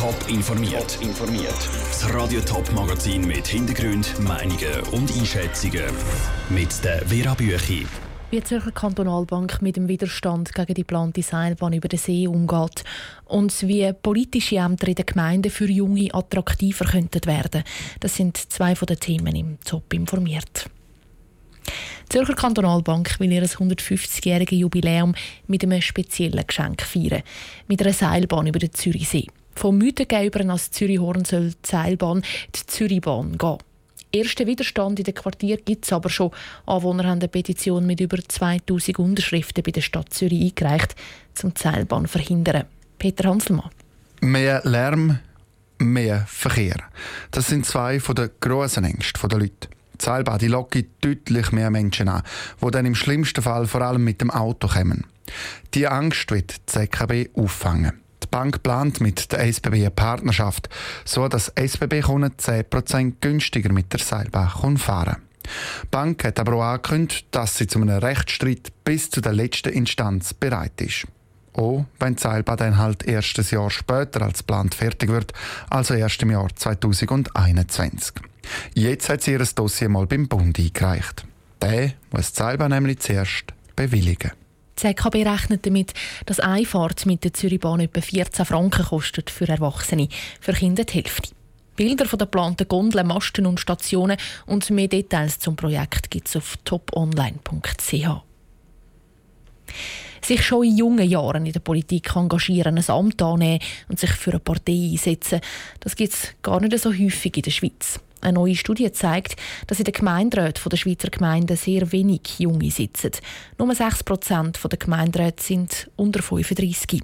Top informiert. informiert. Das Radio Top Magazin mit Hintergrund, Meinungen und Einschätzungen mit der Vera Büchi. Wie die Zürcher Kantonalbank mit dem Widerstand gegen die geplante Seilbahn über den See umgeht und wie politische Ämter in den Gemeinden für Junge attraktiver könnten werden. Das sind zwei von den Themen im Top informiert. Die Zürcher Kantonalbank will ihr 150-jähriges Jubiläum mit einem speziellen Geschenk feiern. Mit einer Seilbahn über den Zürichsee. Vom Mythengebern als Zürichhorn soll die Seilbahn die Zürichbahn gehen. Ersten Widerstand in den Quartier gibt es aber schon. Anwohner haben eine Petition mit über 2000 Unterschriften bei der Stadt Zürich eingereicht, um Seilbahn zu verhindern. Peter Hanselmann. Mehr Lärm, mehr Verkehr. Das sind zwei der grossen Ängste der Leute. Die Seilbahn die lockt deutlich mehr Menschen an, die dann im schlimmsten Fall vor allem mit dem Auto kommen. Die Angst wird die ZKB auffangen. Bank plant mit der SBB eine Partnerschaft, so dass SBB-Kunden 10% günstiger mit der Seilbahn fahren Die Bank hat aber auch angekündigt, dass sie zu einem Rechtsstreit bis zu der letzten Instanz bereit ist. Auch wenn die Seilbahn dann halt erst ein Jahr später als geplant fertig wird, also erst im Jahr 2021. Jetzt hat sie ihr Dossier mal beim Bund eingereicht. Der muss die Seilbahn nämlich zuerst bewilligen. ZKB rechnet damit, dass eine Fahrt mit der Zürichbahn etwa 14 Franken kostet für Erwachsene, für Kinder die Hälfte. Bilder von der geplanten Gondeln, Masten und Stationen und mehr Details zum Projekt gibt es auf toponline.ch. Sich schon in jungen Jahren in der Politik engagieren, ein Amt annehmen und sich für eine Partei einsetzen, das gibt es gar nicht so häufig in der Schweiz. Eine neue Studie zeigt, dass in den Gemeinderäten der Schweizer Gemeinden sehr wenig Junge sitzen. Nur 6 Prozent der Gemeinderäte sind unter 35.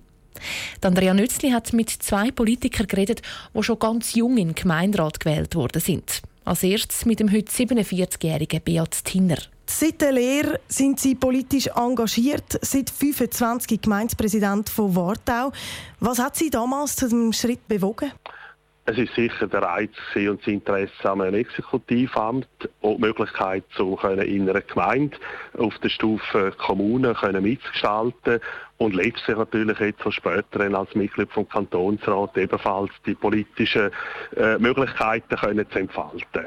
Andrea Nützli hat mit zwei Politikern geredet, die schon ganz jung in den Gemeinderat gewählt worden sind. Als erstes mit dem heute 47-jährigen Beat Tinner. Seit der Lehre sind Sie politisch engagiert, seit 25 Gemeindepräsident von Wartau. Was hat Sie damals zu dem Schritt bewogen? Es ist sicher der Reiz und das Interesse an einem Exekutivamt und die Möglichkeit, so in einer Gemeinde auf der Stufe Kommune mitzugestalten und letztlich natürlich jetzt so später als Mitglied vom Kantonsrat ebenfalls die politischen äh, Möglichkeiten können zu entfalten.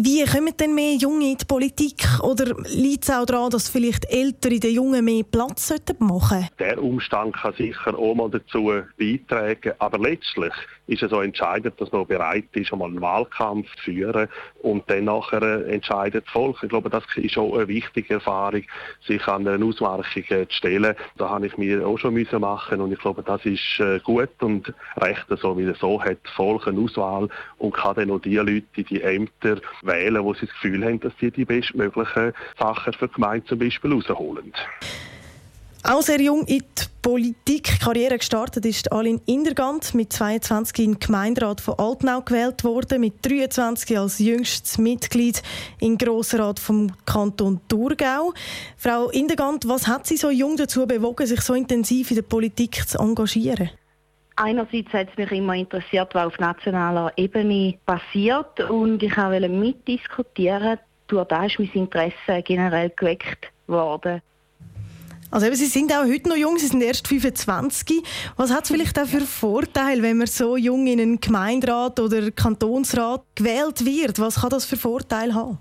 Wie kommen denn mehr Junge in die Politik? Oder liegt es auch daran, dass vielleicht Ältere den Jungen mehr Platz machen sollten? Der Umstand kann sicher auch mal dazu beitragen. Aber letztlich ist es so entscheidend, dass man bereit ist, einmal einen Wahlkampf zu führen und dann nachher entscheidet das Volk. Ich glaube, das ist auch eine wichtige Erfahrung, sich an eine Ausmarchung zu stellen. Da habe ich mir auch schon müssen machen und ich glaube, das ist äh, gut und recht so, wie so hat das Volk eine Auswahl und kann dann auch die Leute die Ämter wählen, wo sie das Gefühl haben, dass sie die bestmöglichen Sachen für die Gemeinde zum Beispiel rausholen. Auch sehr jung in die Politikkarriere gestartet ist Aline Indergant mit 22 in den Gemeinderat von Altenau gewählt worden, mit 23 als jüngstes Mitglied im Grossrat vom Kanton Thurgau. Frau Indergant, was hat Sie so jung dazu bewogen, sich so intensiv in der Politik zu engagieren? Einerseits hat es mich immer interessiert, was auf nationaler Ebene passiert und ich wollte mitdiskutieren. Durch das ist mein Interesse generell geweckt worden. Also eben, Sie sind auch heute noch jung, Sie sind erst 25. Was hat es vielleicht auch für Vorteile, wenn man so jung in einen Gemeinderat oder Kantonsrat gewählt wird? Was kann das für Vorteile haben?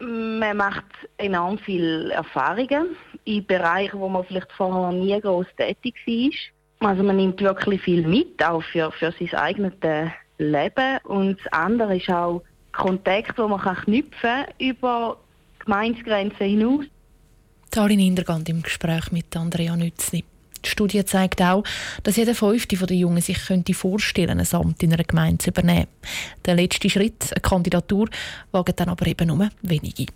Man macht enorm viele Erfahrungen in Bereichen, wo man vielleicht vorher nie groß tätig war. Also man nimmt wirklich viel mit, auch für, für sein eigenes Leben. Und das andere ist auch Kontakt, wo man kann knüpfen über Gemeindegrenzen hinaus. Tarin Hintergand im Gespräch mit Andrea Nützli. Die Studie zeigt auch, dass jeder Fünfte der Jungen sich könnte vorstellen ein Amt in einer Gemeinde zu übernehmen. Der letzte Schritt, eine Kandidatur, wagen dann aber eben nur wenige.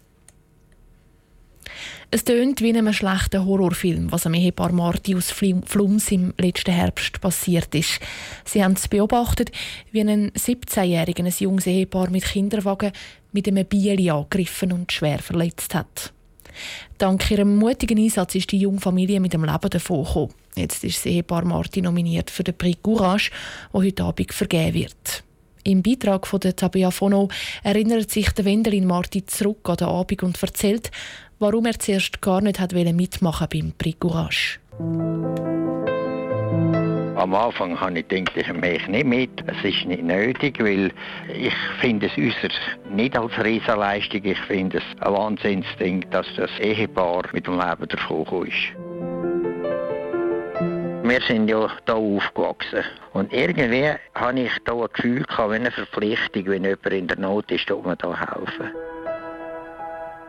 Es tönt wie in einem schlechten Horrorfilm, was am Ehepaar Marti aus Flums im letzten Herbst passiert ist. Sie haben es beobachtet, wie ein 17-jähriger ein junges Ehepaar mit Kinderwagen mit einem Bieli angegriffen und schwer verletzt hat. Dank ihrem mutigen Einsatz ist die junge Familie mit dem Leben davongekommen. Jetzt ist das Ehepaar Martin nominiert für den Prix Courage, der heute Abend vergeben wird. Im Beitrag von der Tabea Fono erinnert sich der Wendelin Martin zurück an den Abend und erzählt, warum er zuerst gar nicht hat mitmachen beim Prix Courage. Am Anfang habe ich gedacht, ich mache nicht mit. Es ist nicht nötig, weil ich finde es äußerst nicht als Riesenleistung. Ich finde es ein Wahnsinnsding, dass das Ehepaar mit dem Leben davon ist. Wir sind ja hier aufgewachsen. Und irgendwie habe ich hier ein Gefühl gehabt, wie eine Verpflichtung, wenn jemand in der Not ist, dass wir hier helfen.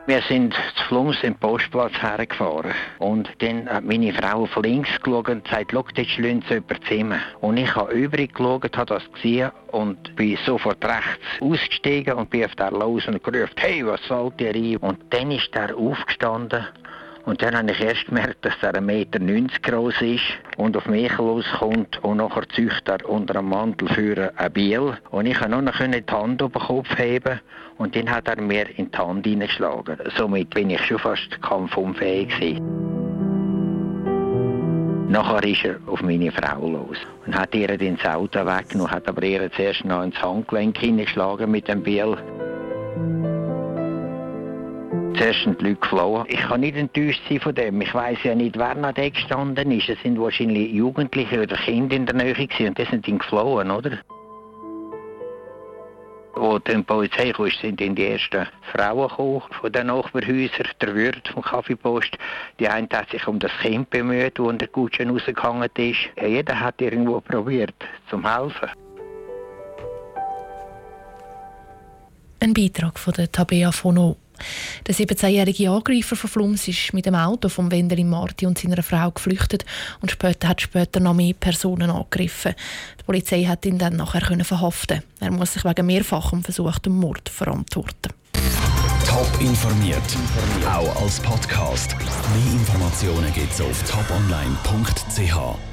Wir sind zu Flums im Postplatz hergefahren. Und dann hat meine Frau auf links geschaut und gesagt, schau, dort schlünzt jemand Zimmer. Und ich habe übrig geschaut, habe das gesehen und bin sofort rechts ausgestiegen und bin auf der los und gerufen, hey, was fällt dir ein? Und dann ist er aufgestanden und dann habe ich erst gemerkt, dass er 1,90 Meter groß ist und auf mich loskommt und nachher zücht er unter dem Mantel für ein Biel. Und ich konnte noch die Hand auf den Kopf heben und dann hat er mir in die Hand hineingeschlagen. Somit bin ich schon fast kampfunfähig gewesen. Nachher ist er auf meine Frau los und hat ihr das Auto weggenommen, hat aber ihr zuerst noch ins Handgelenk hineingeschlagen mit dem Biel zuerst sind die. Ich kann nicht enttäuscht sein von dem. Ich weiß ja nicht, wer noch da gestanden ist. Es sind wahrscheinlich Jugendliche oder Kinder in der Nähe gewesen und die sind dann geflohen, oder? Als die Polizei kam, sind dann die ersten Frauen gekommen von den Nachbarhäusern, der Wirt vom Kaffeepost. Die eine hat sich um das Kind bemüht, das in der Kutsche rausgegangen ist. Jeder hat irgendwo probiert, zum helfen. Ein Beitrag von der Tabea Fono. Der 17-jährige Angreifer von Flums ist mit dem Auto vom Wendelin Marti und seiner Frau geflüchtet und später hat später noch mehr Personen angegriffen. Die Polizei hat ihn dann nachher verhaften. Er muss sich wegen mehrfachem versuchten Mord verantworten. Top informiert, auch als Podcast. Mehr Informationen gibt es auf toponline.ch.